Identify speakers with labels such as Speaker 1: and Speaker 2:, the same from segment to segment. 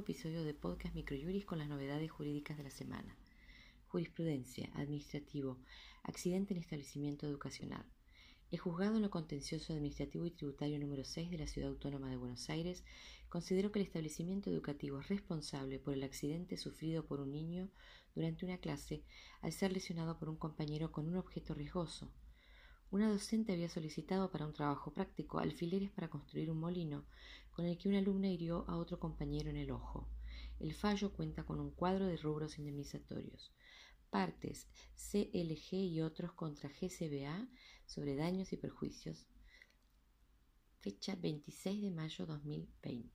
Speaker 1: episodio de Podcast Microjuris con las novedades jurídicas de la semana. Jurisprudencia, administrativo, accidente en establecimiento educacional. El juzgado en lo contencioso administrativo y tributario número 6 de la Ciudad Autónoma de Buenos Aires consideró que el establecimiento educativo es responsable por el accidente sufrido por un niño durante una clase al ser lesionado por un compañero con un objeto riesgoso. Una docente había solicitado para un trabajo práctico alfileres para construir un molino, con el que una alumna hirió a otro compañero en el ojo. El fallo cuenta con un cuadro de rubros indemnizatorios. Partes CLG y otros contra GCBA sobre daños y perjuicios. Fecha 26 de mayo 2020.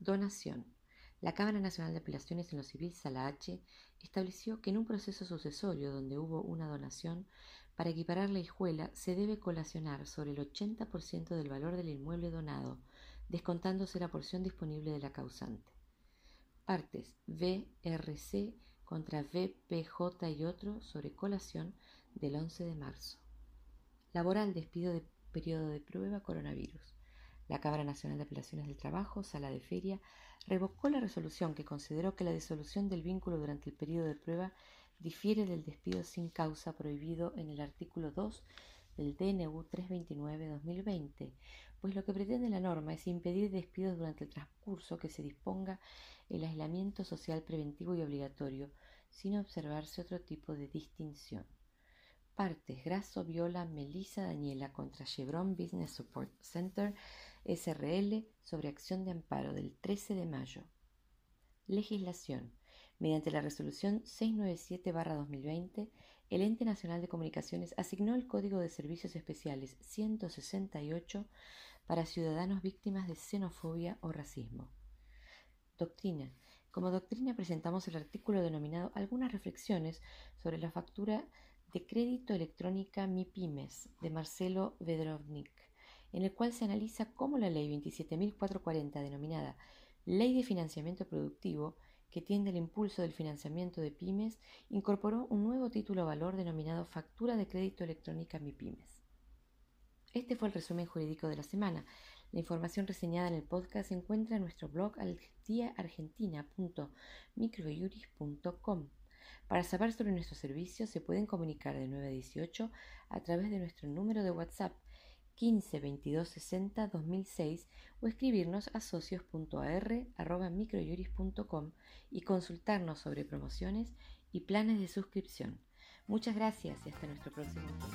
Speaker 1: Donación. La Cámara Nacional de Apelaciones en lo Civil, Sala H, estableció que en un proceso sucesorio donde hubo una donación, para equiparar la hijuela se debe colacionar sobre el 80% del valor del inmueble donado, descontándose la porción disponible de la causante. Partes VRC contra VPJ y otro sobre colación del 11 de marzo. Laboral despido de periodo de prueba coronavirus. La Cámara Nacional de Apelaciones del Trabajo, Sala de Feria, revocó la resolución que consideró que la disolución del vínculo durante el periodo de prueba difiere del despido sin causa prohibido en el artículo 2 del DNU 329-2020, pues lo que pretende la norma es impedir despidos durante el transcurso que se disponga el aislamiento social preventivo y obligatorio, sin observarse otro tipo de distinción. Partes Grasso Viola Melissa Daniela contra Chevron Business Support Center SRL sobre acción de amparo del 13 de mayo. Legislación Mediante la resolución 697-2020, el Ente Nacional de Comunicaciones asignó el Código de Servicios Especiales 168 para ciudadanos víctimas de xenofobia o racismo. Doctrina. Como doctrina presentamos el artículo denominado Algunas reflexiones sobre la factura de crédito electrónica MIPIMES de Marcelo Vedrovnik, en el cual se analiza cómo la ley 27.440 denominada Ley de Financiamiento Productivo que tiende al impulso del financiamiento de pymes, incorporó un nuevo título valor denominado Factura de Crédito Electrónica MIPYMES. Este fue el resumen jurídico de la semana. La información reseñada en el podcast se encuentra en nuestro blog aldiaargentina.microjuris.com. Para saber sobre nuestros servicios se pueden comunicar de 9 a 18 a través de nuestro número de WhatsApp 15 22 60 2006 o escribirnos a socios.ar.microjuris.com y consultarnos sobre promociones y planes de suscripción. Muchas gracias y hasta nuestro próximo encuentro.